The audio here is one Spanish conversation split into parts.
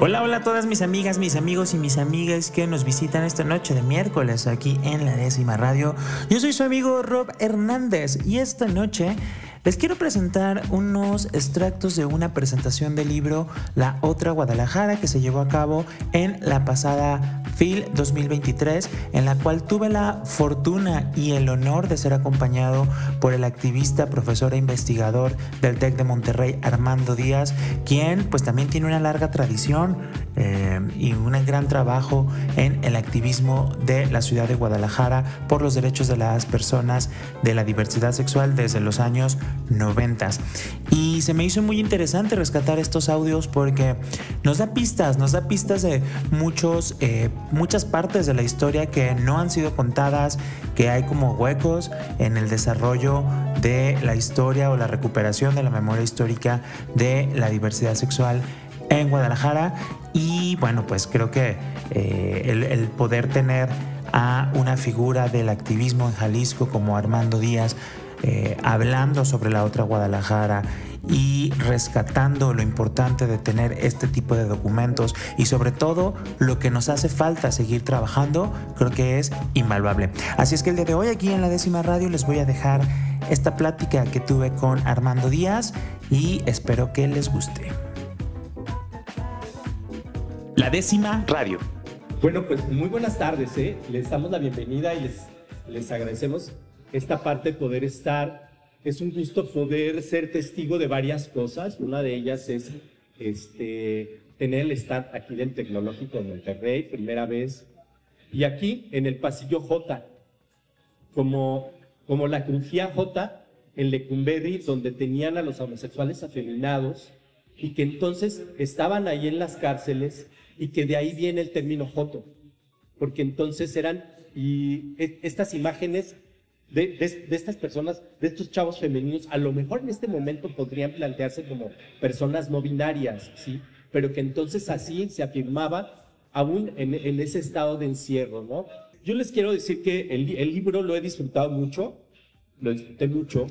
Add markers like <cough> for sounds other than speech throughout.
Hola, hola a todas mis amigas, mis amigos y mis amigas que nos visitan esta noche de miércoles aquí en la décima radio. Yo soy su amigo Rob Hernández y esta noche les quiero presentar unos extractos de una presentación del libro La Otra Guadalajara que se llevó a cabo en la pasada FIL 2023, en la cual tuve la fortuna y el honor de ser acompañado por el activista, profesor e investigador del TEC de Monterrey, Armando Díaz, quien pues también tiene una larga tradición eh, y un gran trabajo en el activismo de la ciudad de Guadalajara por los derechos de las personas de la diversidad sexual desde los años 90. Y se me hizo muy interesante rescatar estos audios porque nos da pistas, nos da pistas de muchos, eh, muchas partes de la historia que no han sido contadas, que hay como huecos en el desarrollo de la historia o la recuperación de la memoria histórica de la diversidad sexual en Guadalajara y bueno pues creo que eh, el poder tener a una figura del activismo en Jalisco como Armando Díaz eh, hablando sobre la otra Guadalajara y rescatando lo importante de tener este tipo de documentos y sobre todo lo que nos hace falta seguir trabajando, creo que es invaluable. Así es que el día de hoy aquí en la décima radio les voy a dejar esta plática que tuve con Armando Díaz y espero que les guste. La décima radio. Bueno, pues muy buenas tardes, ¿eh? les damos la bienvenida y les, les agradecemos esta parte de poder estar. Es un gusto poder ser testigo de varias cosas. Una de ellas es este, tener el stand aquí del Tecnológico de Monterrey, primera vez. Y aquí en el pasillo J, como, como la crujía J en Lecumberri, donde tenían a los homosexuales afeminados y que entonces estaban ahí en las cárceles y que de ahí viene el término Joto, porque entonces eran, y e, estas imágenes de, estas personas, de estos chavos femeninos, a lo mejor en este momento podrían plantearse como personas no binarias, ¿sí? Pero que entonces así se afirmaba aún en, ese estado de encierro, ¿no? Yo les quiero decir que el, libro lo he disfrutado mucho, lo disfruté mucho.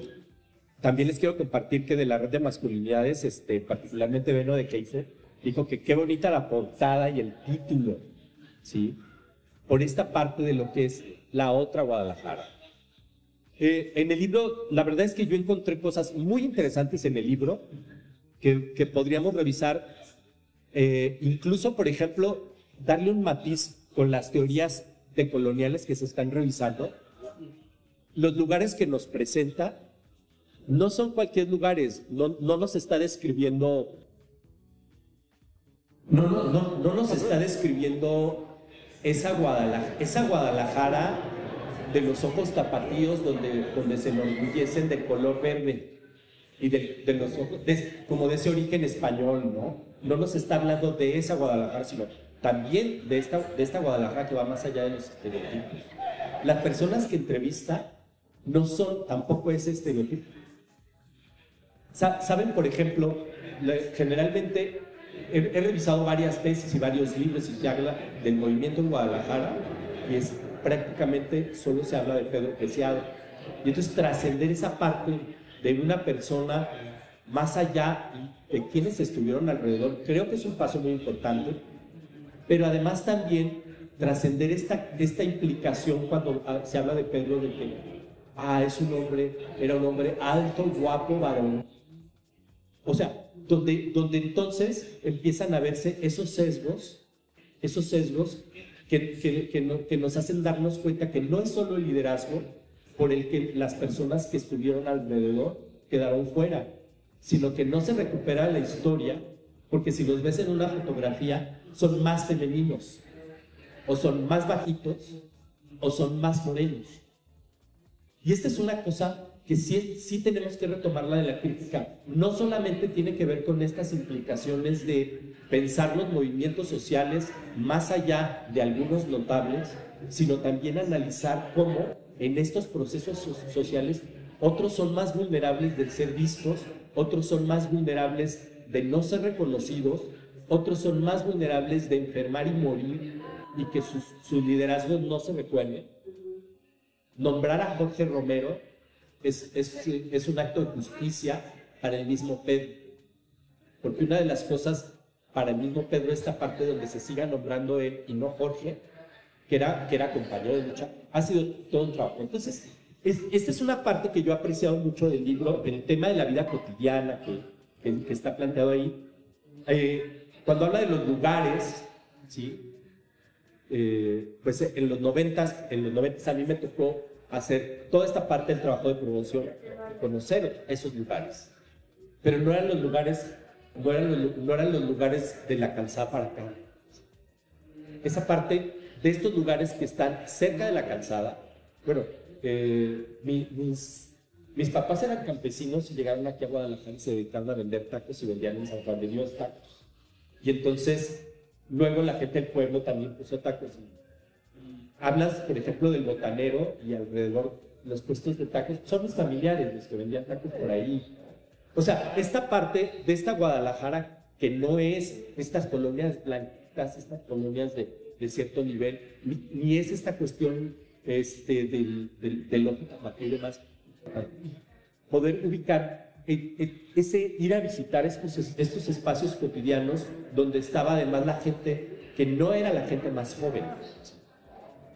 También les quiero compartir que de la red de masculinidades, este, particularmente Beno de Keiser, dijo que qué bonita la portada y el título, ¿sí? Por esta parte de lo que es la otra Guadalajara. Eh, en el libro, la verdad es que yo encontré cosas muy interesantes en el libro que, podríamos revisar. Eh, incluso, por ejemplo, darle un matiz con las teorías decoloniales que se están revisando. Los lugares que nos presenta no son cualquier lugares, no, no nos está describiendo, no, no, no, no nos está describiendo esa Guadalajara, esa Guadalajara de los ojos tapatíos donde, donde se enorgullecen de color verde y de, de los ojos, como de ese origen español, ¿no? No nos está hablando de esa Guadalajara, sino también de esta, de esta Guadalajara que va más allá de los estereotipos. Las personas que entrevista no son tampoco ese estereotipo. Saben, por ejemplo, generalmente he, he, revisado varias tesis y varios libros y se del movimiento en Guadalajara y es prácticamente solo se habla de Pedro Preciado. Y entonces trascender esa parte de una persona más allá de quienes estuvieron alrededor, creo que es un paso muy importante, pero además también trascender esta, esta implicación cuando ah, se habla de Pedro de que, ah, es un hombre, era un hombre alto, guapo, varón. O sea, donde, donde entonces empiezan a verse esos sesgos, esos sesgos que, nos hacen darnos cuenta que no es solo el liderazgo por el que las personas que estuvieron alrededor quedaron fuera, sino que no se recupera la historia, porque si los ves en una fotografía, son más femeninos, o son más bajitos, o son más morenos. Y esta es una cosa que sí, sí tenemos que retomarla de la crítica. No solamente tiene que ver con estas implicaciones de pensar los movimientos sociales más allá de algunos notables, sino también analizar cómo en estos procesos sociales otros son más vulnerables de ser vistos, otros son más vulnerables de no ser reconocidos, otros son más vulnerables de enfermar y morir y que sus, sus liderazgos no se recuerden. Nombrar a Jorge Romero es, es, es un acto de justicia para el mismo Pedro. Porque una de las cosas para el mismo Pedro, esta parte donde se siga nombrando él y no Jorge, que era, que era compañero de lucha, ha sido todo un trabajo. Entonces, esta es una parte que yo he apreciado mucho del libro, el tema de la vida cotidiana que, que, está planteado ahí. Eh, cuando habla de los lugares, ¿sí? Eh, pues en los noventas, en los noventas a mí me tocó hacer toda esta parte del trabajo de promoción, conocer esos lugares. Pero no eran los lugares, no eran los, lugares de la calzada para acá. Esa parte de estos lugares que están cerca de la calzada, bueno, eh, mis, mis papás eran campesinos y llegaron aquí a Guadalajara y se dedicaron a vender tacos y vendían en San Juan de Dios tacos. Y entonces, luego la gente del pueblo también puso tacos. Hablas, por ejemplo, del botanero y alrededor los puestos de tacos, son mis familiares los que vendían tacos por ahí. O sea, esta parte de esta Guadalajara que no es estas colonias blanquitas, estas colonias de, de cierto nivel, ni, es esta cuestión este, del, del, del demás. Poder ubicar ese ir a visitar estos, estos espacios cotidianos donde estaba además la gente que no era la gente más joven.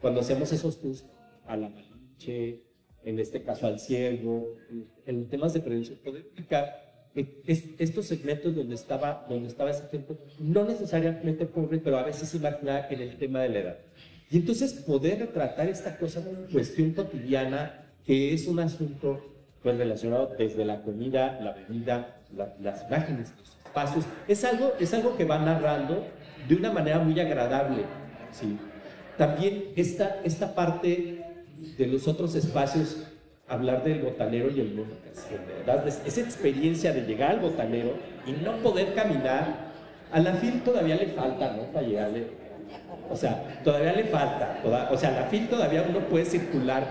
Cuando hacemos esos tours a la malinche, en este caso al ciego, en temas de prevención, poder ubicar estos segmentos donde estaba, donde estaba ese gente, no necesariamente pobre, pero a veces imaginar en el tema de la edad. Y entonces poder retratar esta cosa como cuestión cotidiana, que es un asunto pues, relacionado desde la comida, la bebida, las imágenes, los espacios, es algo, es algo que va narrando de una manera muy agradable. ¿sí? También esta, esta parte de los otros espacios hablar del botanero y el. ¿verdad? Esa experiencia de llegar al botanero y no poder caminar, a la FIL todavía le falta, ¿no? Para llegarle. O sea, todavía le falta. o sea, a la FIL todavía uno puede circular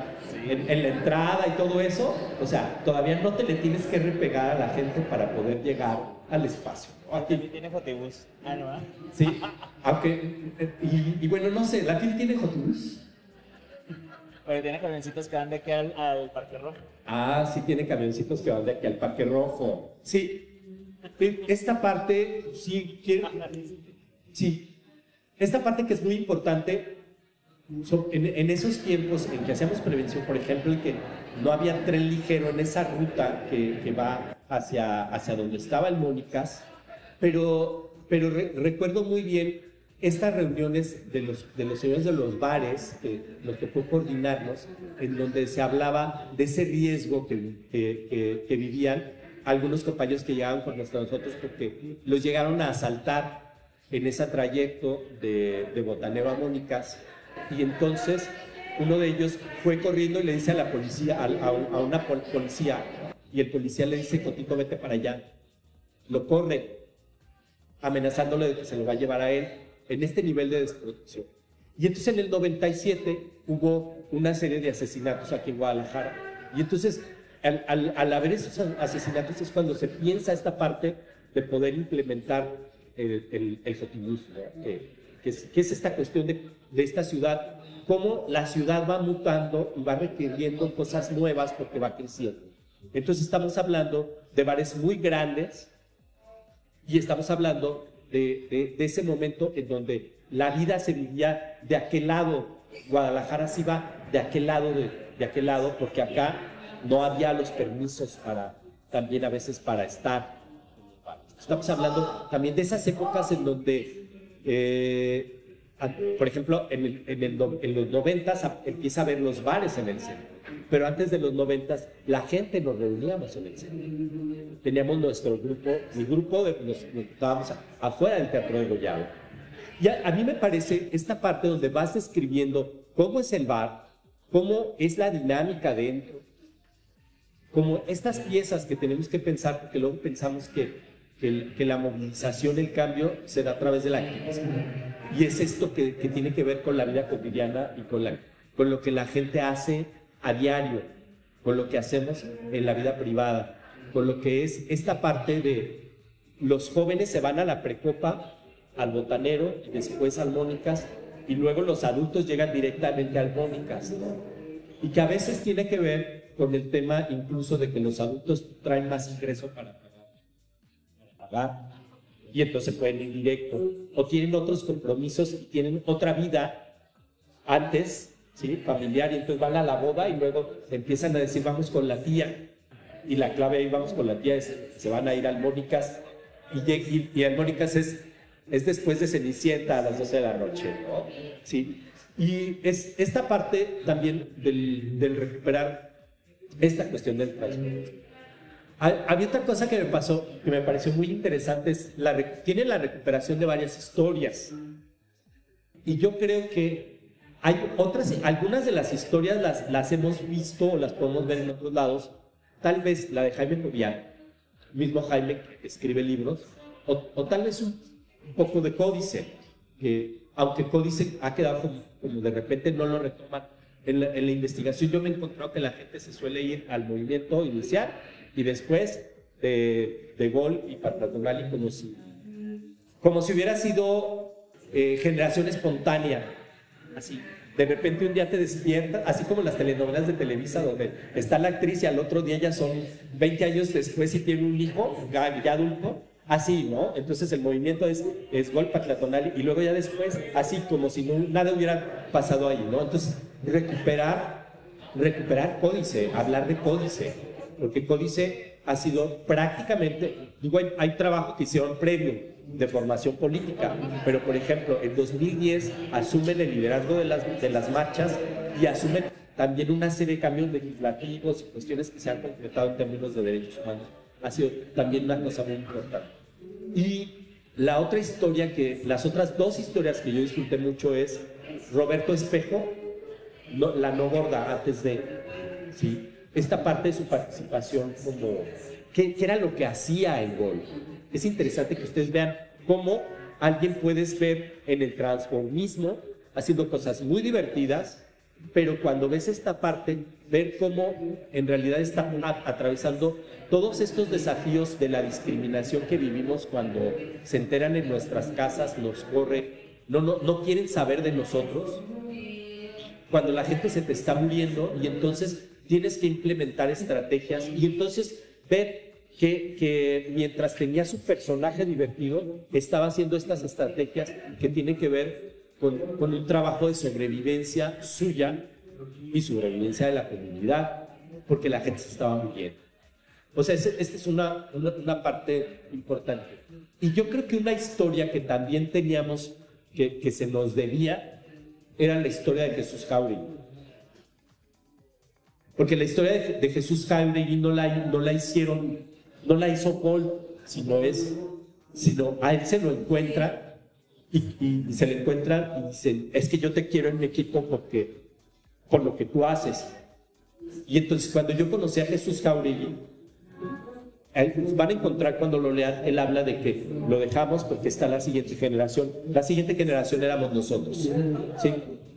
en, la entrada y todo eso. O sea, todavía no te le tienes que repegar a la gente para poder llegar al espacio. Aquí tiene fotibus. Ah, ¿no? Sí, aunque. Y, y, bueno, no sé, ¿la FIL tiene fotibus? Porque tiene camioncitos que van de aquí al, Parque Rojo. Ah, sí, tiene camioncitos que van de aquí al Parque Rojo. Sí. Esta parte, sí, quiero, sí. Esta parte que es muy importante, en, esos tiempos en que hacíamos prevención, por ejemplo, que no había tren ligero en esa ruta que, va hacia, hacia donde estaba el Mónicas, pero, pero recuerdo muy bien estas reuniones de los, de los señores de los bares, que nos tocó coordinarnos, en donde se hablaba de ese riesgo que, que, vivían algunos compañeros que llegaban con nosotros porque los llegaron a asaltar en ese trayecto de, de Botanero a Mónicas y entonces uno de ellos fue corriendo y le dice a la policía, a, una policía, y el policía le dice, Cotito, vete para allá. Lo corre, amenazándole de que se lo va a llevar a él en este nivel de desprotección. Y entonces en el 97 hubo una serie de asesinatos aquí en Guadalajara. Y entonces, al, haber esos asesinatos es cuando se piensa esta parte de poder implementar el, el, el que, es, esta cuestión de, de esta ciudad, cómo la ciudad va mutando y va requiriendo cosas nuevas porque va creciendo. Entonces estamos hablando de bares muy grandes y estamos hablando de, ese momento en donde la vida se vivía de aquel lado, Guadalajara se iba de aquel lado, de, aquel lado, porque acá no había los permisos para, también a veces para estar. Estamos hablando también de esas épocas en donde, eh, por ejemplo, en, en, los noventas empieza a ver los bares en el centro pero antes de los noventas, la gente nos reuníamos en el centro. Teníamos nuestro grupo, mi grupo, de, nos, estábamos afuera del Teatro de Goyado. Y a, mí me parece esta parte donde vas describiendo cómo es el bar, cómo es la dinámica dentro, como estas piezas que tenemos que pensar, porque luego pensamos que, que, la movilización, el cambio, se da a través de la activismo. Y es esto que, que, tiene que ver con la vida cotidiana y con, la, con lo que la gente hace a diario, con lo que hacemos en la vida privada, con lo que es esta parte de los jóvenes se van a la precopa, al botanero, después al Mónicas, y luego los adultos llegan directamente al Mónicas. Y que a veces tiene que ver con el tema incluso de que los adultos traen más ingreso para pagar, y entonces pueden ir directo, o tienen otros compromisos y tienen otra vida antes, ¿sí? familiar, y entonces van a la boda y luego empiezan a decir vamos con la tía, y la clave ahí vamos con la tía es se van a ir al Mónicas, y, y, y al Mónicas es, es después de Cenicienta a las 12 de la noche, ¿Sí? Y es esta parte también del, del recuperar esta cuestión del transporte. Había otra cosa que me pasó, que me pareció muy interesante, es la, tiene la recuperación de varias historias. Y yo creo que hay otras, algunas de las historias las, las hemos visto o las podemos ver en otros lados. Tal vez la de Jaime Cobian, mismo Jaime que escribe libros, o, o tal vez un, poco de Códice, que aunque Códice ha quedado como, como de repente no lo retoman en la, investigación yo me he encontrado que la gente se suele ir al movimiento inicial y después de, de gol y patronal como si, como si hubiera sido eh, generación espontánea, así. De repente un día te despiertas, así como las telenovelas de Televisa, donde está la actriz y al otro día ya son 20 años después y tiene un hijo ya, adulto, así, ¿no? Entonces el movimiento es, es gol patlatonal y luego ya después, así como si nada hubiera pasado ahí, ¿no? Entonces, recuperar, recuperar códice, hablar de códice, porque códice ha sido prácticamente, digo, hay, trabajo que hicieron previo de formación política, pero por ejemplo, en 2010 asumen el liderazgo de las, de las marchas y asumen también una serie de cambios legislativos y cuestiones que se han concretado en términos de derechos humanos. Ha sido también una cosa muy importante. Y la otra historia que, las otras dos historias que yo disfruté mucho es Roberto Espejo, la no gorda antes de, ¿sí? Esta parte de su participación como, ¿qué, era lo que hacía el gol? Es interesante que ustedes vean cómo alguien puedes ver en el transformismo haciendo cosas muy divertidas, pero cuando ves esta parte, ver cómo en realidad está atravesando todos estos desafíos de la discriminación que vivimos cuando se enteran en nuestras casas, nos corre, no, no, no quieren saber de nosotros, cuando la gente se te está muriendo y entonces tienes que implementar estrategias y entonces ver que, mientras tenía su personaje divertido, estaba haciendo estas estrategias que tienen que ver con, un trabajo de sobrevivencia suya y sobrevivencia de la comunidad, porque la gente se estaba muriendo. O sea, esta es una, una, parte importante. Y yo creo que una historia que también teníamos, que, que se nos debía, era la historia de Jesús Jauregui. Porque la historia de, Jesús Jauregui no la, no la hicieron, no la hizo Paul, sino es, sino a él se lo encuentra y, y se le encuentra y dice, es que yo te quiero en mi equipo porque, por lo que tú haces. Y entonces cuando yo conocí a Jesús Jauregui, van a encontrar cuando lo lean, él habla de que lo dejamos porque está la siguiente generación. La siguiente generación éramos nosotros. ¿sí?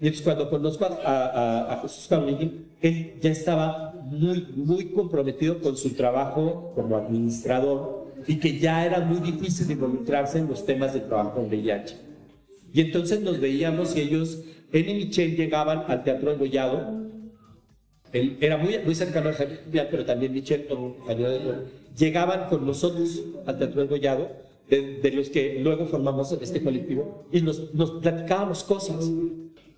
Entonces cuando conozco a, a, Jesús Jauregui, él ya estaba muy, muy comprometido con su trabajo como administrador y que ya era muy difícil involucrarse en los temas de trabajo en VIH. Y entonces nos veíamos y ellos, él y Michelle llegaban al Teatro Engollado él era muy, muy cercano a Javier, pero también Michel, como de llegaban con nosotros al Teatro del Gollado, de, los que luego formamos este colectivo, y nos, nos, platicábamos cosas,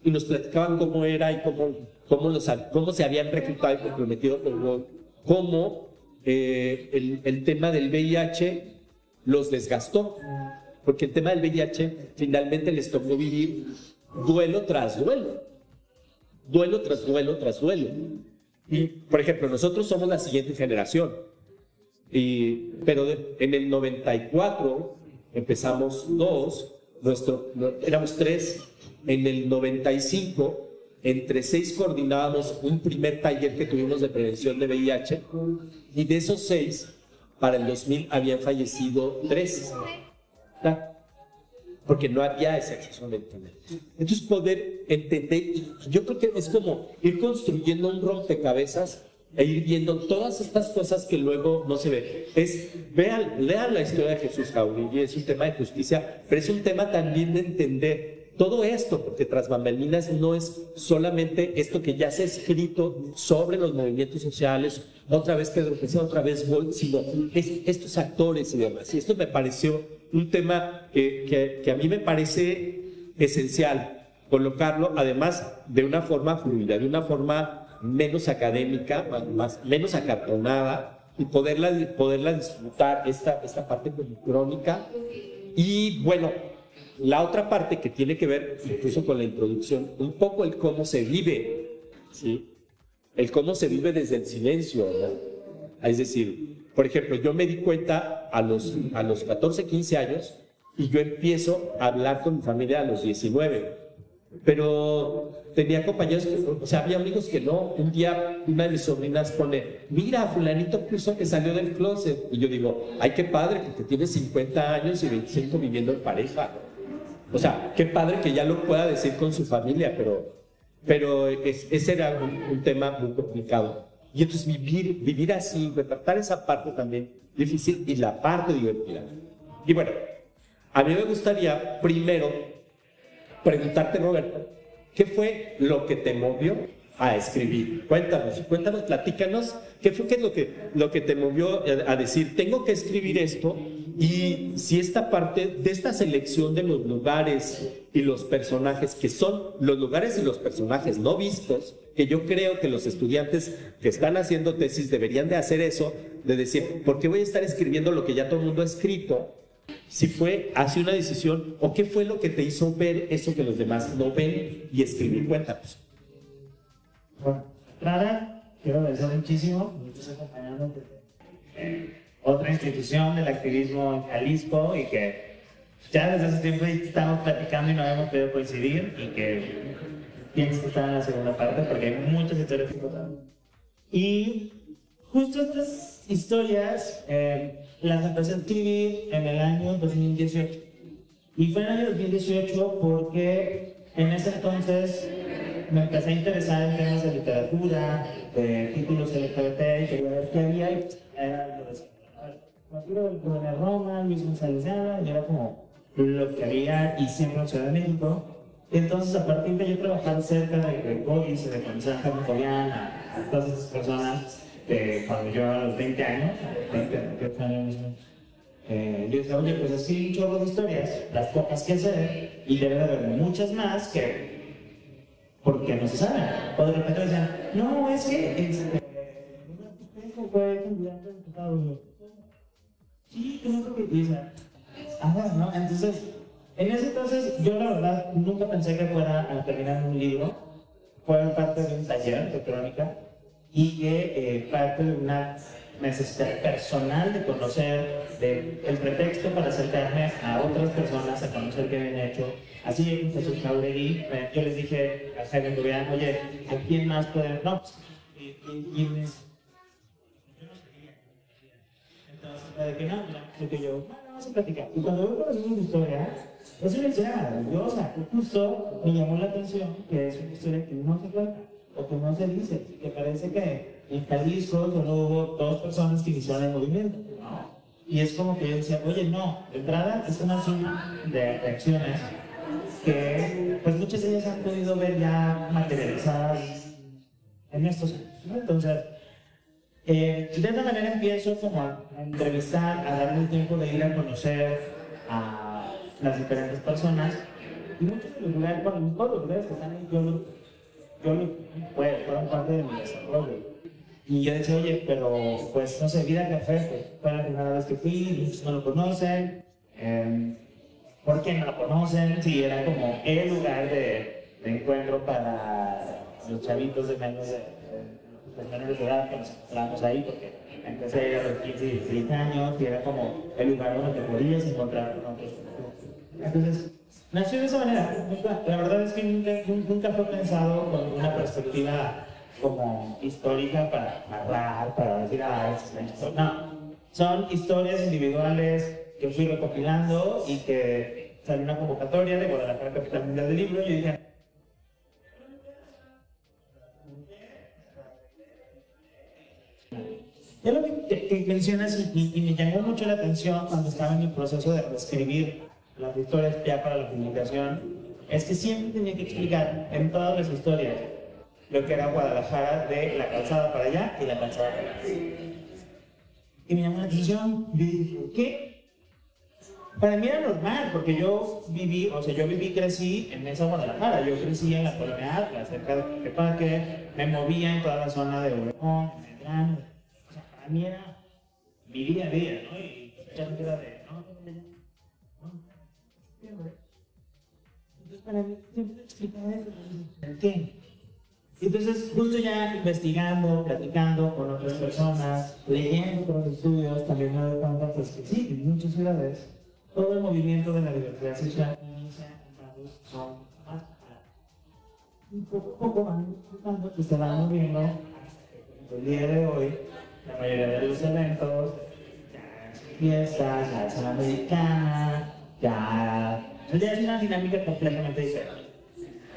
y nos platicaban cómo era y cómo, cómo, los, cómo se habían reclutado y comprometido con cómo eh, el, el tema del VIH los desgastó, porque el tema del VIH finalmente les tocó vivir duelo tras duelo duelo tras duelo tras duelo. Y, por ejemplo, nosotros somos la siguiente generación. Y, pero en el 94 empezamos dos, nuestro, éramos tres. En el 95 entre seis coordinábamos un primer taller que tuvimos de prevención de VIH y de esos seis, para el 2000 habían fallecido tres. Porque no había ese acceso a medicamentos. Entonces poder entender, yo creo que es como ir construyendo un rompecabezas e ir viendo todas estas cosas que luego no se ve. Es, vean, lean la historia de Jesús Jauregui, es un tema de justicia, pero es un tema también de entender todo esto, porque tras bambalinas no es solamente esto que ya se ha escrito sobre los movimientos sociales, otra vez Pedro Pesce, otra vez Gold, sino estos actores y demás. Y esto me pareció un tema que, que a mí me parece esencial colocarlo, además de una forma fluida, de una forma menos académica, más, menos acartonada y poderla, poderla disfrutar esta, esta parte crónica. Y bueno, la otra parte que tiene que ver incluso con la introducción, un poco el cómo se vive, ¿sí? El cómo se vive desde el silencio, Es decir, por ejemplo, yo me di cuenta a los, a los 14, 15 años y yo empiezo a hablar con mi familia a los 19 pero tenía compañeros, que, o sea, había amigos que no. Un día una de mis sobrinas pone, mira, fulanito puso que salió del closet. Y yo digo, ay, qué padre, porque tiene 50 años y 25 viviendo en pareja. O sea, qué padre que ya lo pueda decir con su familia, pero, pero ese era un, tema muy complicado. Y entonces vivir, vivir así, retratar esa parte también difícil y la parte divertida. Y bueno, a mí me gustaría primero preguntarte, Roberto, ¿qué fue lo que te movió a escribir? Cuéntanos, cuéntanos, platícanos, ¿qué fue qué es lo que, lo que te movió a decir, tengo que escribir esto? Y si esta parte de esta selección de los lugares y los personajes, que son los lugares y los personajes no vistos, que yo creo que los estudiantes que están haciendo tesis deberían de hacer eso, de decir, ¿por qué voy a estar escribiendo lo que ya todo el mundo ha escrito? si fue hace una decisión o qué fue lo que te hizo ver eso que los demás no ven y escribir. Cuéntanos. Bueno, Clara, quiero agradecer muchísimo, me estás acompañando otra institución del activismo en Jalisco y que ya desde hace tiempo estamos platicando y no hemos podido coincidir y que tienes que estar en la segunda parte porque hay muchas historias que contar. Y justo estas historias eh, las empecé a escribir en el año 2018. Y fue en el año 2018 porque en ese entonces me empecé a interesar en temas de literatura, de títulos LGBT, qué había. Era lo de Roma, Luis González y era como lo que había y siempre en Ciudad de México. Entonces, a partir de yo trabajar cerca de Boris, de conocer a Jaime a, todas esas personas, cuando yo a los 20 años, 20, 28 años, eh, yo decía, oye, pues así chorro de historias, las pocas que sé, y debe de haber muchas más que porque no se saben. O de repente decían, no, es que este, fue candidato a diputado. Sí, creo que dice. Ah, ¿no? Entonces, en ese entonces, yo la verdad nunca pensé que fuera a terminar un libro. Fue parte de un taller de crónica y que eh, parte de una necesidad personal de conocer, de, el pretexto para acercarme a otras personas a conocer qué habían hecho. Así Jesús Jauregui, yo les dije a Durian, oye, ¿a quién más pueden? No, pues, y, y, me, yo no sabía. Entonces, de que no, no, que yo, bueno, vamos a platicar. Y cuando yo conocí una historia, es una historia maravillosa, justo me llamó la atención que es una historia que no se cuenta o que no se dice, que parece que en Jalisco solo hubo dos personas que iniciaron el movimiento. Y es como que yo decía, oye, no, de entrada es una suma de, acciones que pues muchas de ellas han podido ver ya materializadas en estos años. Entonces, eh, de esta manera empiezo como a, entrevistar, a darme el tiempo de ir a conocer a las diferentes personas. Y muchos de los lugares, bueno, todos los lugares que están ahí, yo los yo fue, fueron parte de mi desarrollo. Y yo decía, oye, pero pues no sé, Vida Café, pues, fue la primera vez que fui, muchos no lo conocen. Eh, ¿Por qué no lo conocen? Sí, era como el lugar de, de encuentro para los chavitos de menos de, de, menores de edad que nos encontrábamos ahí, porque empecé a los 15 y 16 años y era como el lugar donde podías encontrar con otros. Entonces, nació de esa manera. La verdad es que nunca, fue pensado con una perspectiva como histórica para narrar, para decir, ah, es la historia. No, son historias individuales que fui recopilando y que salió una convocatoria de Guadalajara Capital Mundial del Libro y yo dije, Ya lo que, mencionas y, me llamó mucho la atención cuando estaba en el proceso de reescribir las historias ya para la publicación, es que siempre tenía que explicar en todas las historias lo que era Guadalajara de la calzada para allá y la calzada para acá. Y me llamó la atención, yo dije, ¿qué? Para mí era normal, porque yo viví, o sea, yo viví, crecí en esa Guadalajara, yo crecí en la colonia Atlas, cerca de Parque, me movía en toda la zona de Obregón, Medrano, para mí era mi día a día, ¿no? Y ya me queda de, ¿no? Entonces, para mí, siempre explicaba eso. ¿Por qué? Entonces, justo ya investigando, platicando con otras personas, leyendo los estudios, también me doy cuenta pues, que sí, en muchas ciudades, todo el movimiento de la diversidad sexual inicia en son más Y poco a poco van que se van moviendo hasta el día de hoy la mayoría de los eventos, ya fiestas, es americana, ya, ya es una dinámica completamente diferente.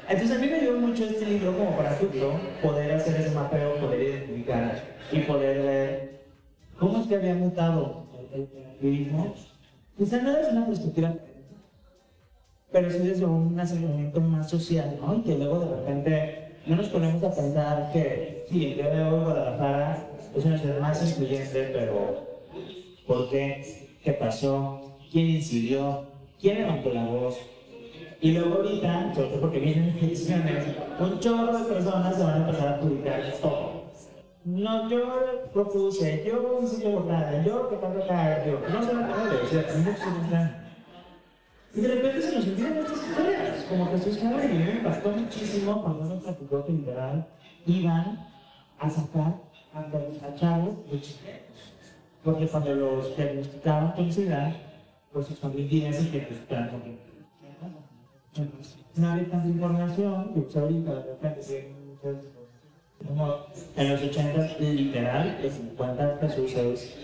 Entonces a mí me ayudó mucho este libro como para justo poder hacer ese mapeo, poder identificar y poder ver cómo es que había mutado el, activismo. Quizá no desde una perspectiva pero sí desde un acercamiento más social, ¿no? Y que luego de repente no nos ponemos a pensar que, sí, el día de hoy Guadalajara es una ciudad más excluyente, pero ¿por qué? ¿Qué pasó? ¿Quién incidió? ¿Quién levantó la voz? Y luego ahorita, sobre todo porque vienen elecciones, un chorro de personas se van a empezar a publicar todo. No, yo propuse, yo hice yo nada, yo que cuando caer, yo, no se van a poder, o sea, muchos Y de repente se nos olvidan estas historias, como Jesús Cabra, y me impactó muchísimo cuando nos platicó que literal iban a sacar a chavos de chiquitos. Porque cuando los diagnosticaban con SIDA, pues sus familias y que pues, no había tanta información, que pues ahorita de repente como en los 80 literal, el 50 Jesús es,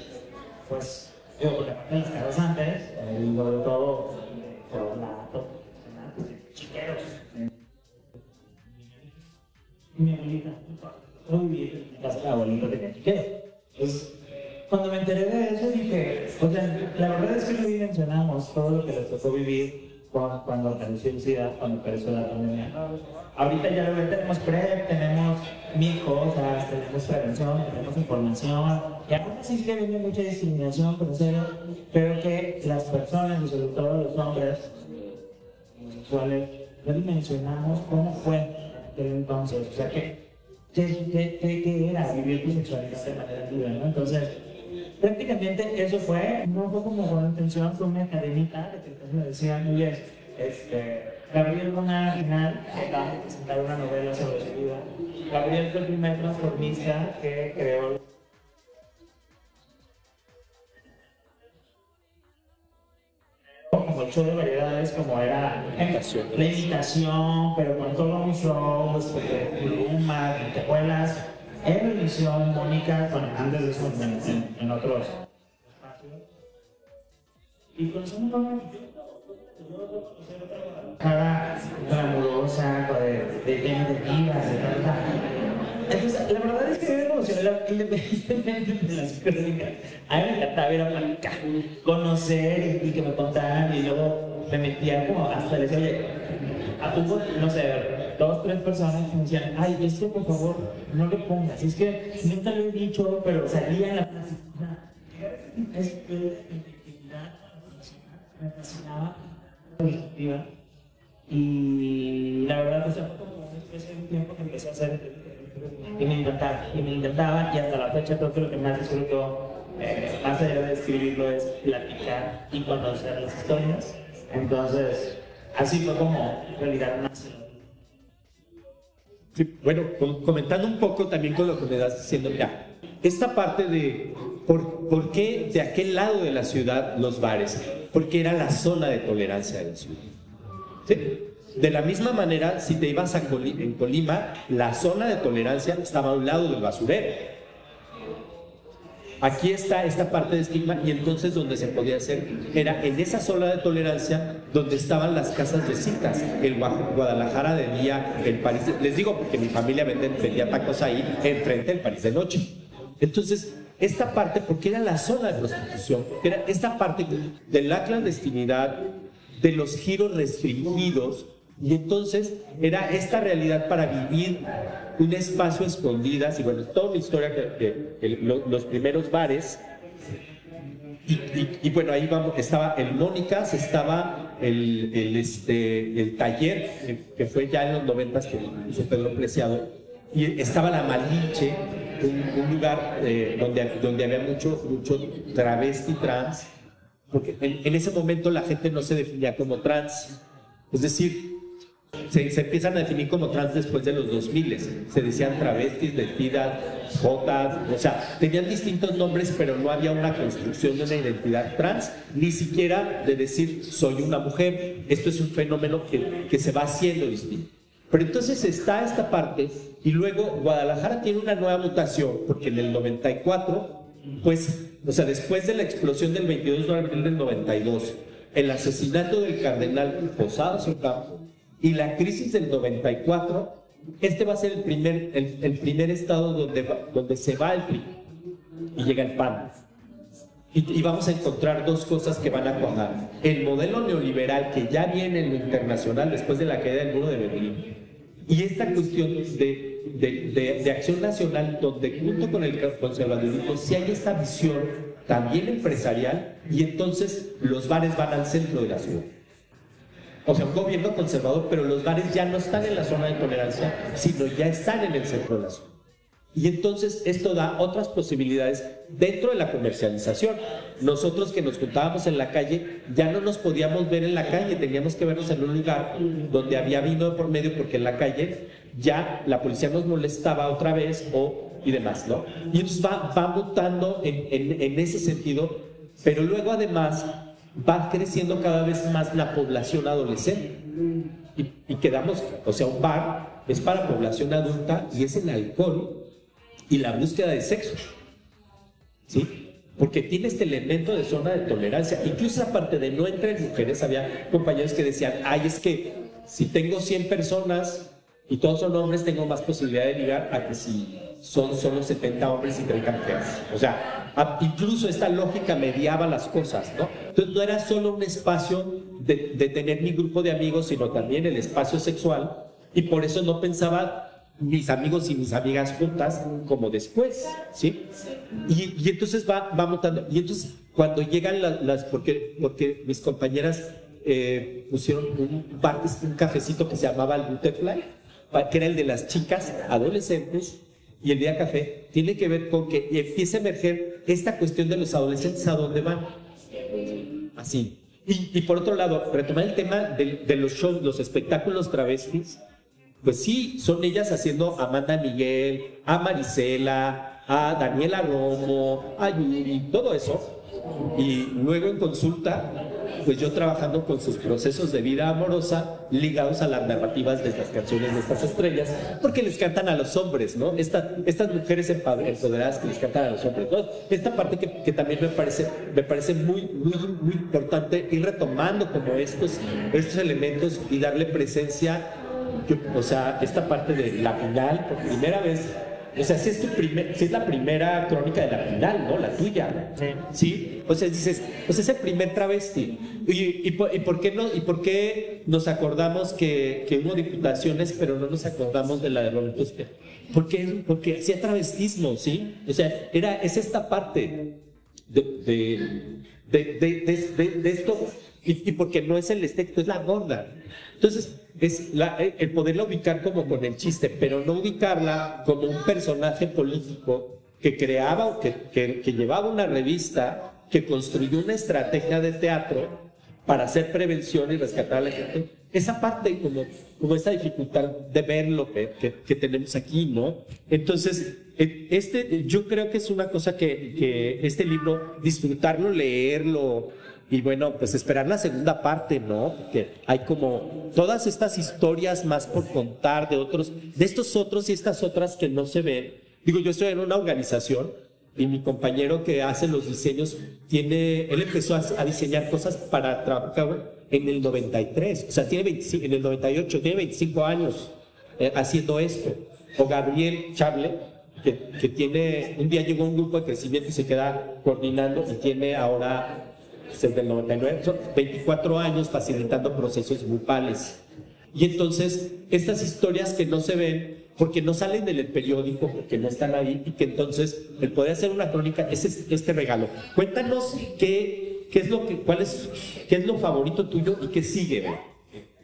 pues, yo por la parte de las casas antes, eh, digo de todo, por la chiqueros. Y mi abuelita, en la abuelita tenía cuando me enteré de eso dije, o sea, la verdad es que no mencionamos todo lo que les tocó vivir cuando apareció el cuando apareció la pandemia. Ahorita ya tenemos PrEP, tenemos mil cosas, tenemos prevención, tenemos información, y aún así que viene mucha discriminación, pero que las personas, y sobre todo los hombres homosexuales, no dimensionamos cómo fue entonces, o sea, ¿qué, qué, qué, era vivir tu sexualidad de manera libre, ¿no? Entonces, prácticamente eso fue, no fue como con intención, fue una cadenita que me decían, bien, este, Gabriel Luna final acaba de presentar una novela sobre su vida. Gabriel fue el primer transformista que creó como show de variedades, como era la invitación, pero con todo un show, este, pluma, te acuerdas en revisión, Mónica, bueno, antes de eso en, en, otros espacios. Y con eso no cada glamurosa, de, de temas de divas, de tanta. Entonces, la verdad es que me independientemente de las crónicas. A mí me encantaba ir a platicar, conocer y, que me contaran y luego me metía como hasta le decía, oye, a poco, no sé, dos, tres personas que me decían, ay, es que por favor no le pongas, es que nunca lo he dicho, pero salía en la frase. Es me fascinaba positiva y la verdad, pues, fue como una especie de tiempo que empecé a hacer y me encantaba, y me encantaba, y hasta la fecha creo que lo que más disfruto, eh, más allá de escribirlo, es platicar y conocer las historias. Entonces, así fue como en realidad nació bueno, comentando un poco también con lo que me das diciendo, mira, esta parte de por, por, qué de aquel lado de la ciudad los bares, porque era la zona de tolerancia de la ciudad. ¿sí? De la misma manera, si te ibas a en Colima, la zona de tolerancia estaba a un lado del basurero. Aquí está esta parte de estigma y entonces donde se podía hacer era en esa zona de tolerancia donde estaban las casas de citas, el Guadalajara de día, el París. Les digo porque mi familia vendía tacos ahí enfrente del París de noche. Entonces, esta parte, porque era la zona de prostitución, era esta parte de la clandestinidad, de los giros restringidos, y entonces era esta realidad para vivir un espacio escondidas, y bueno, toda una historia que, los primeros bares, y, bueno, ahí vamos, estaba el Mónicas, estaba el, el, este, el taller, que fue ya en los noventas que hizo Pedro Preciado, y estaba la Malinche, un, lugar eh, donde, donde había mucho, mucho travesti trans, porque en, en ese momento la gente no se definía como trans, es decir, se, empiezan a definir como trans después de los 2000. Se decían travestis, vestidas, jotas, o sea, tenían distintos nombres, pero no había una construcción de una identidad trans, ni siquiera de decir soy una mujer. Esto es un fenómeno que, que se va haciendo distinto. Pero entonces está esta parte y luego Guadalajara tiene una nueva mutación, porque en el 94, pues, o sea, después de la explosión del 22 de abril del 92, el asesinato del cardenal Posadas Ocampo, y la crisis del 94, este va a ser el primer, el, primer estado donde, donde se va el PRI y llega el PAN. Y, vamos a encontrar dos cosas que van a cuajar. El modelo neoliberal que ya viene en lo internacional después de la caída del muro de Berlín. Y esta cuestión de, de, de, acción nacional donde junto con el conservadurismo si hay esta visión también empresarial y entonces los bares van al centro de la ciudad o sea, un gobierno conservador, pero los bares ya no están en la zona de tolerancia, sino ya están en el centro de la zona. Y entonces esto da otras posibilidades dentro de la comercialización. Nosotros que nos juntábamos en la calle, ya no nos podíamos ver en la calle, teníamos que vernos en un lugar donde había vino por medio, porque en la calle ya la policía nos molestaba otra vez o, y demás, ¿no? Y entonces va, va mutando en, en, en ese sentido, pero luego además va creciendo cada vez más la población adolescente. Y, quedamos, o sea, un bar es para población adulta y es el alcohol y la búsqueda de sexo. ¿Sí? Porque tiene este elemento de zona de tolerancia. Incluso aparte de no entrar mujeres, había compañeros que decían, ay, es que si tengo 100 personas y todos son hombres, tengo más posibilidad de ligar a que si son solo 70 hombres y 30 mujeres. O sea, incluso esta lógica mediaba las cosas, ¿no? Entonces no era solo un espacio de, tener mi grupo de amigos, sino también el espacio sexual, y por eso no pensaba mis amigos y mis amigas juntas como después, ¿sí? Y, entonces va, va mutando. Y entonces cuando llegan las, porque, porque mis compañeras eh, pusieron un, un cafecito que se llamaba el Butterfly, que era el de las chicas adolescentes, y el día café tiene que ver con que empiece a emerger esta cuestión de los adolescentes a dónde van. Así. Y, por otro lado, retomar el tema de, los shows, los espectáculos travestis, pues sí, son ellas haciendo a Amanda Miguel, a Marisela, a Daniela Romo, a Yuri, todo eso. Y luego en consulta pues yo trabajando con sus procesos de vida amorosa ligados a las narrativas de estas canciones de estas estrellas, porque les cantan a los hombres, ¿no? estas mujeres empoderadas que les cantan a los hombres. esta parte que, también me parece, me parece muy, muy, muy importante ir retomando como estos, estos elementos y darle presencia, o sea, esta parte de la final, por primera vez o sea, si es, tu primer, si es la primera crónica de la final, ¿no? La tuya. Sí. ¿Sí? O sea, dices, pues es el primer travesti. ¿Y, y, por, qué no, ¿Y por qué nos acordamos que, que, hubo diputaciones, pero no nos acordamos de la de Roberto Espejo? Porque, porque hacía travestismo, ¿sí? O sea, era, es esta parte de, de, de, de esto. Y, y, porque no es el estético, es la gorda. Entonces, es eh, el poderla ubicar como con el chiste, pero no ubicarla como un personaje político que creaba o que, que, llevaba una revista, que construyó una estrategia de teatro para hacer prevención y rescatar a la gente. Esa parte, como, como esa dificultad de ver lo que, que, tenemos aquí, ¿no? Entonces, eh, este, yo creo que es una cosa que, que este libro, disfrutarlo, leerlo, Y bueno, pues esperar la segunda parte, ¿no? Porque hay como todas estas historias más por contar de otros, de estos otros y estas otras que no se ven. Digo, yo estoy en una organización y mi compañero que hace los diseños tiene, él empezó a, diseñar cosas para trabajar en el 93, o sea, tiene 25, en el 98, tiene 25 años eh, haciendo esto. O Gabriel Chable, que, que, tiene, un día llegó un grupo de crecimiento y se queda coordinando y tiene ahora, desde el 99, 24 años facilitando procesos grupales. Y entonces, estas historias que no se ven, porque no salen en el periódico, porque no están ahí, y que entonces el poder hacer una crónica es este regalo. Cuéntanos qué, qué es lo que, cuál qué es lo favorito tuyo y qué sigue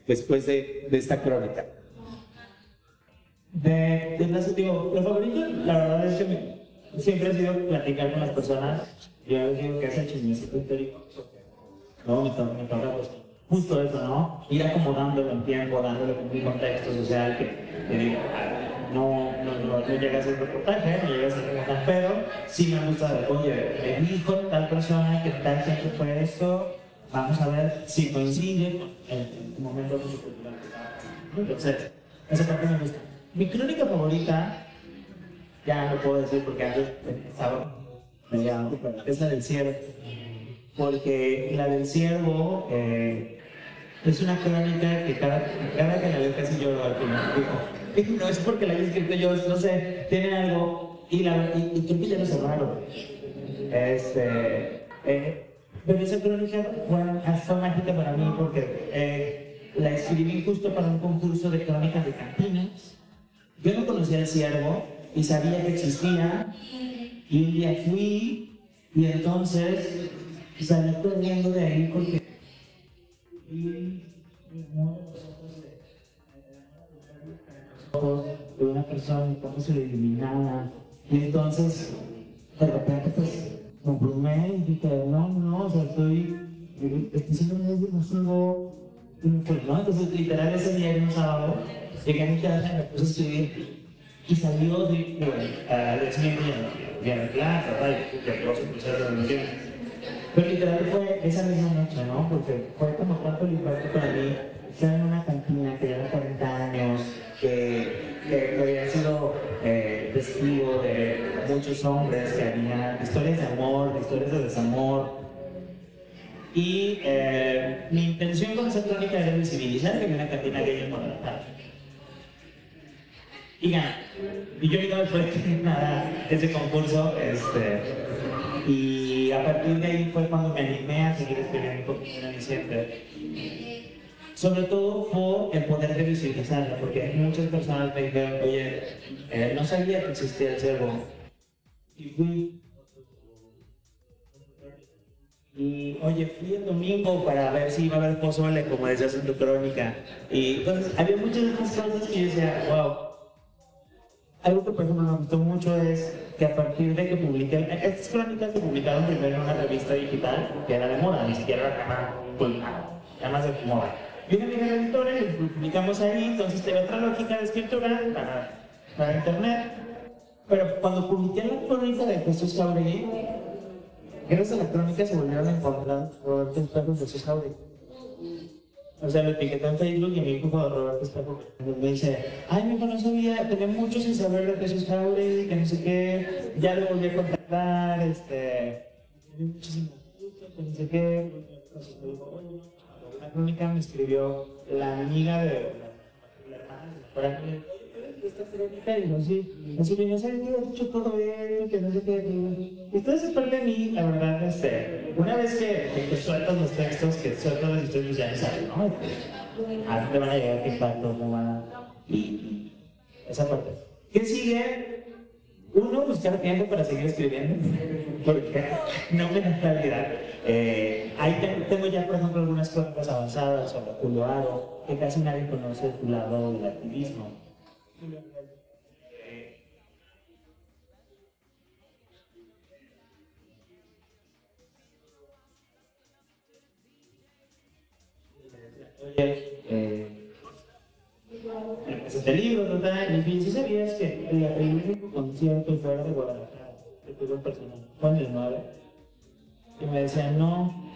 después de, de, esta crónica. De, de digo, lo favorito, la verdad es que siempre ha sido platicar con las personas. Yo digo que es el chismecito histórico. No, me toca, me toca pues, justo eso, ¿no? Ir acomodándolo en tiempo, dándole un contexto social que, que no, no, no, no, llega a ser reportaje, no llega a ser reportaje, pero sí me gusta, oye, me dijo tal persona que tal gente fue esto, vamos a ver si coincide en el momento su Entonces, esa parte me gusta. Mi crónica favorita, ya no puedo decir porque antes estaba media, es la del ciervo. Porque la del ciervo eh, es una crónica que cada, cada que la veo casi lloro al final. No es porque la haya escrito yo, no sé, tiene algo. Y, la, y, y creo que ya lo cerraron. Este, eh, pero esa crónica fue, fue, mágica para mí porque eh, la escribí justo para un concurso de crónicas de cantinas. Yo no conocía el ciervo y sabía que existía. Y un día fui y entonces salí corriendo de ahí porque y de una persona un poco iluminada y entonces de repente pues me y dije no, no, o sea estoy estoy siendo muy demasiado pues, ¿no? entonces literal ese día era un sábado llegué a mi casa y me puse a escribir y salió de Cuenca al siguiente día, de Ancla, de Rosa, de Pero literal fue esa misma noche, ¿no? Porque fue como tanto el impacto para mí, estar en una cantina que lleva 40 años, que, que había sido eh, testigo de muchos hombres, que había historias de amor, historias de desamor, y eh, mi intención con esa crónica era visibilizar que había una cantina gay en Guadalajara. Y yo no fue nada ese concurso. Este, y a partir de ahí fue cuando me animé a seguir escribiendo en diciembre. Sobre todo fue el poder de visibilizarla, porque muchas personas me dijeron, oye, eh, no sabía que existía el cervo. Y fui. Y oye, fui el domingo para ver si iba a haber pozole, como decías en tu crónica. Y entonces había muchas de estas cosas que yo decía, wow algo que por ejemplo me gustó mucho es que a partir de que publiqué, estas crónicas se publicaron primero en una revista digital que era de moda, ni siquiera era cámara ya más de moda. Vine a mi editora y publicamos ahí, entonces tenía otra lógica de escritura para, para internet. Pero cuando publiqué la crónica de Jesús Jauregui, gracias a se volvieron a encontrar por de Jesús Jauregui. O sea, lo etiqueté en Facebook y mi hijo Roberto Espejo me dice, ay, mi hijo no sabía, tenía mucho sin saber de Jesús Jauregui, que no sé qué, ya lo volví a contactar, este, muchísimo gusto, que no sé qué, entonces me una crónica me escribió la amiga de la, hermana de digo, sí, así que yo hecho todo bien, que no sé qué. Entonces es parte de mí, la verdad, este, una vez que, que, sueltas los textos, que sueltas las historias, ya sabes, ¿no? ¿A dónde van a llegar? ¿Qué impacto? ¿Cómo van a...? Y esa parte. ¿Qué sigue? Uno, buscar tiempo para seguir escribiendo, <laughs> porque no me da realidad. Eh, ahí tengo, ya, por ejemplo, algunas crónicas avanzadas sobre Julio Aro, que casi nadie conoce su lado del activismo. Oye, eh, este libro, total, y fin, si sabías que el, el único concierto fuera de Guadalajara que tuvo el personal en el 9, y me decían, no,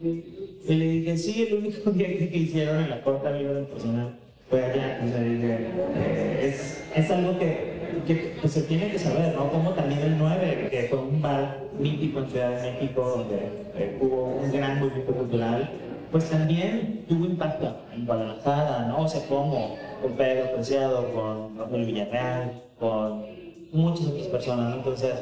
Y le dije, sí, el único <laughs> día que hicieron en la corta vida del personal dije, eh, es, es algo que que pues, se tiene que saber, ¿no? Como también el 9, que fue un bar mítico en Ciudad de México, donde eh, hubo un gran movimiento cultural, pues también tuvo impacto en Guadalajara, ¿no? O sea, como con Pedro Preciado, con Rafael Villarreal, con muchas otras personas, ¿no? Entonces,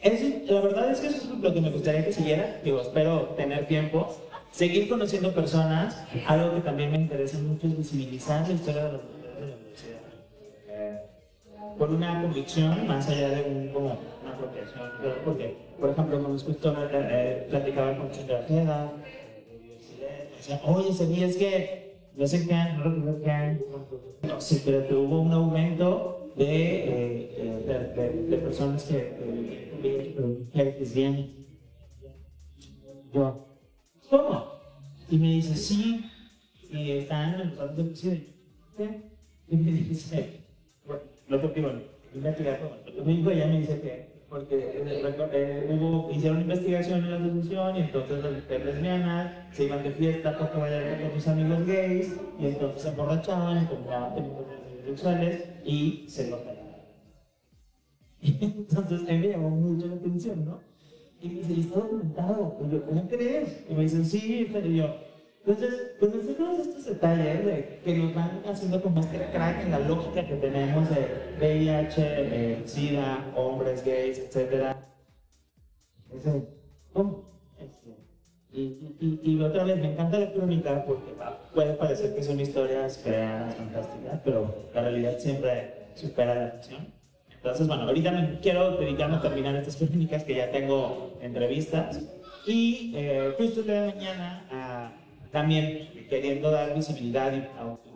es, la verdad es que eso es lo que me gustaría que siguiera. Digo, espero tener tiempo, seguir conociendo personas. Algo que también me interesa mucho es visibilizar la historia de las mujeres de la universidad. Eh, por una convicción más allá de un, como una apropiación. Porque, por ejemplo, cuando escucho eh, platicaba con Chico Ojeda, decía, oye, ¿sabías que no sé qué, no recuerdo qué no sé, pero que hubo un aumento de, eh, de, de, de, personas que, que lesbianas. Yo, ¿cómo? Y me dice, sí, y están en los datos de. ¿Qué? Y me dice, bueno, lo que digo, investigar, mi hijo ya me dice que porque eh, eh, hubo, hicieron investigación en la asociación y entonces las mujeres lesbianas se iban de fiesta porque bailar con sus amigos gays y entonces se emborrachaban teniendo relaciones sexuales y se lo Y <laughs> entonces me llamó mucho la atención, ¿no? Y me dice, ¿y está documentado? Yo, ¿cómo crees? Y me dicen, sí, y yo, entonces, pues sé todos estos detalles de, que nos van haciendo como este crack en la lógica que tenemos de VIH, SIDA, hombres gays, etc. Este, y, y, y, otra vez, me encanta la crónica porque puede parecer que son historias creadas, fantásticas, pero la realidad siempre supera la ficción. Entonces, bueno, ahorita me quiero dedicarme a terminar estas crónicas que ya tengo entrevistas y eh, justo de mañana a también, queriendo dar visibilidad y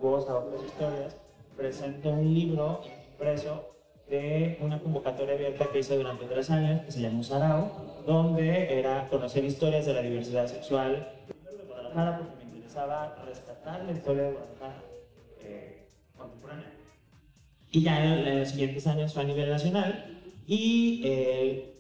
voz a otras historias, presento un libro impreso de una convocatoria abierta que hice durante tres años, que se llamó Sarao, donde era conocer historias de la diversidad sexual de Guadalajara, porque me interesaba rescatar la historia de Guadalajara eh, contemporánea. Y ya en, los siguientes años fue a nivel nacional, y eh,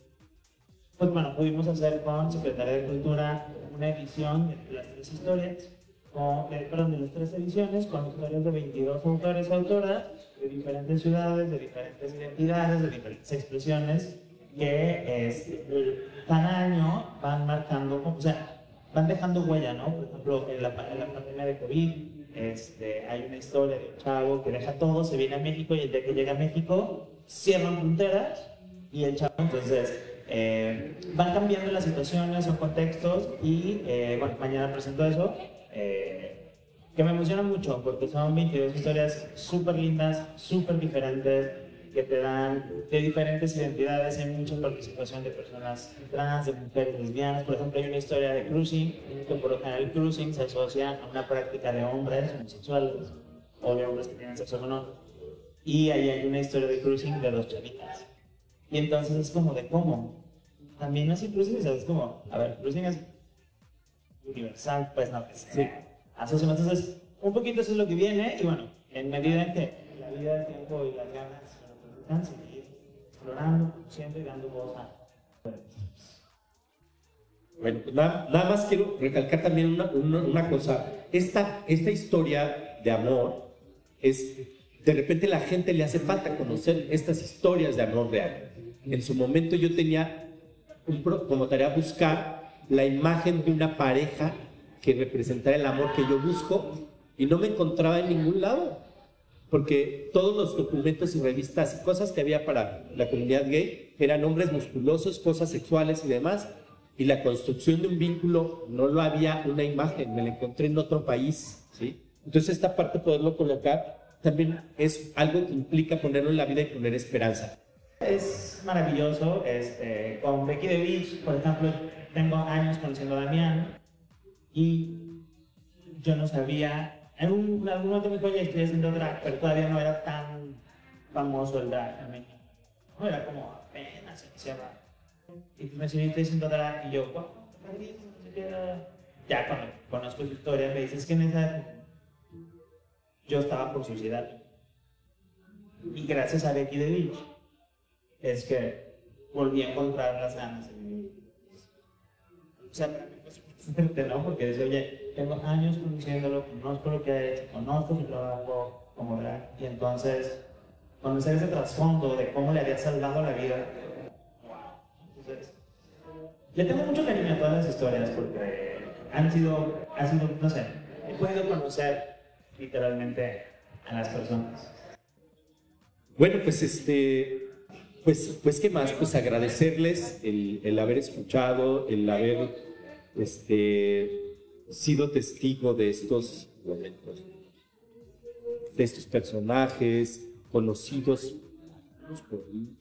pues bueno, pudimos hacer con Secretaría de Cultura una edición de las tres historias, con, perdón, de las tres ediciones, con historias de 22 autores y autoras de diferentes ciudades, de diferentes identidades, de diferentes expresiones, que cada año van marcando, o sea, van dejando huella, ¿no? Por ejemplo, en la, en la pandemia de COVID, este, hay una historia de un chavo que deja todo, se viene a México y el día que llega a México cierran fronteras y el chavo entonces eh, van cambiando las situaciones o contextos y eh, bueno, mañana presento eso, eh, que me emociona mucho porque son 22 historias súper lindas, súper diferentes, que te dan de diferentes identidades, hay mucha participación de personas trans, de mujeres lesbianas, por ejemplo hay una historia de cruising, que por lo general el cruising se asocia a una práctica de hombres homosexuales o de hombres que tienen sexo con. Y ahí hay una historia de cruising de dos chavitas. Y entonces es como de cómo. También no es cruising, es como, a ver, cruising es universal, pues no, es, sí. Entonces, un poquito eso es lo que viene, y bueno, en medida en que la vida, el tiempo y las ganas permitan, seguir explorando, siempre dando voz a. Bueno, pues nada, más quiero recalcar también una cosa. Esta, esta historia de amor es de repente la gente le hace falta conocer estas historias de amor real. En su momento yo tenía como tarea buscar la imagen de una pareja que representara el amor que yo busco y no me encontraba en ningún lado. Porque todos los documentos y revistas y cosas que había para la comunidad gay eran hombres musculosos, cosas sexuales y demás. Y la construcción de un vínculo no lo había una imagen, me la encontré en otro país. ¿sí? Entonces esta parte poderlo colocar también es algo que implica ponerlo en la vida y poner esperanza. Es maravilloso, este, con Becky de Beach, por ejemplo, tengo años conociendo a Damián y yo no sabía, en un, momento me dijo, oye, estoy haciendo drag, pero todavía no era tan famoso el drag en México. No, era como apenas iniciaba. Y me decía, estoy haciendo drag, y yo, wow, ya cuando conozco su historia, me dices que en esa yo estaba por suicidar. Y gracias a Becky de Beach es que volví a encontrar las ganas de vivir. O sea, para mí fue ¿no? Porque dice, oye, tengo años conociéndolo, conozco lo que ha hecho, conozco mi trabajo como drag, y entonces conocer ese trasfondo de cómo le había salvado la vida. Entonces, le tengo mucho cariño a todas las historias porque han sido, ha sido, no sé, he podido conocer literalmente a las personas. Bueno, pues este, pues, pues qué más, pues agradecerles el, el haber escuchado, el haber este, sido testigo de estos momentos, de estos personajes conocidos por mí,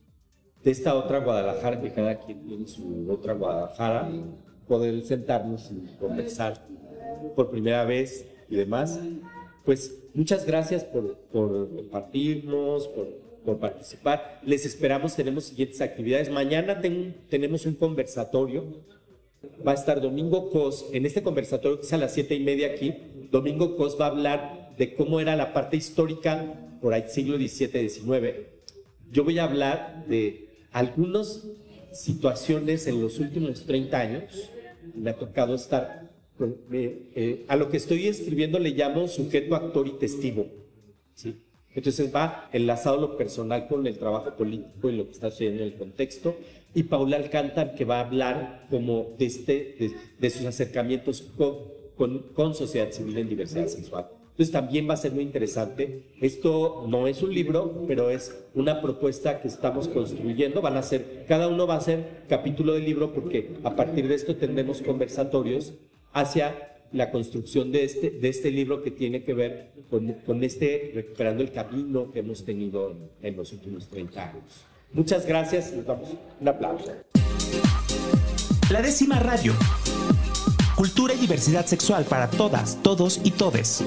de esta otra Guadalajara, que cada quien tiene su otra Guadalajara, poder sentarnos y conversar por primera vez y demás. Pues muchas gracias por, por compartirnos, por, por, participar. Les esperamos, tenemos siguientes actividades. Mañana tenemos un conversatorio. Va a estar Domingo Cos, en este conversatorio que es a las siete y media aquí, Domingo Cos va a hablar de cómo era la parte histórica por ahí siglo XVII, XIX. Yo voy a hablar de algunas situaciones en los últimos 30 años. Me ha tocado estar eh, a lo que estoy escribiendo le llamo sujeto, actor y testigo. ¿sí? Entonces va enlazado lo personal con el trabajo político y lo que está sucediendo en el contexto. Y Paula Alcántar, que va a hablar como de, este, de, sus acercamientos con, con, con, sociedad civil en diversidad sexual. Entonces también va a ser muy interesante. Esto no es un libro, pero es una propuesta que estamos construyendo. Van a ser, cada uno va a ser capítulo del libro porque a partir de esto tendremos conversatorios hacia la construcción de este, de este libro que tiene que ver con, con este recuperando el camino que hemos tenido en los últimos 30 años. Muchas gracias, les damos un aplauso. La décima radio. Cultura y diversidad sexual para todas, todos y todes.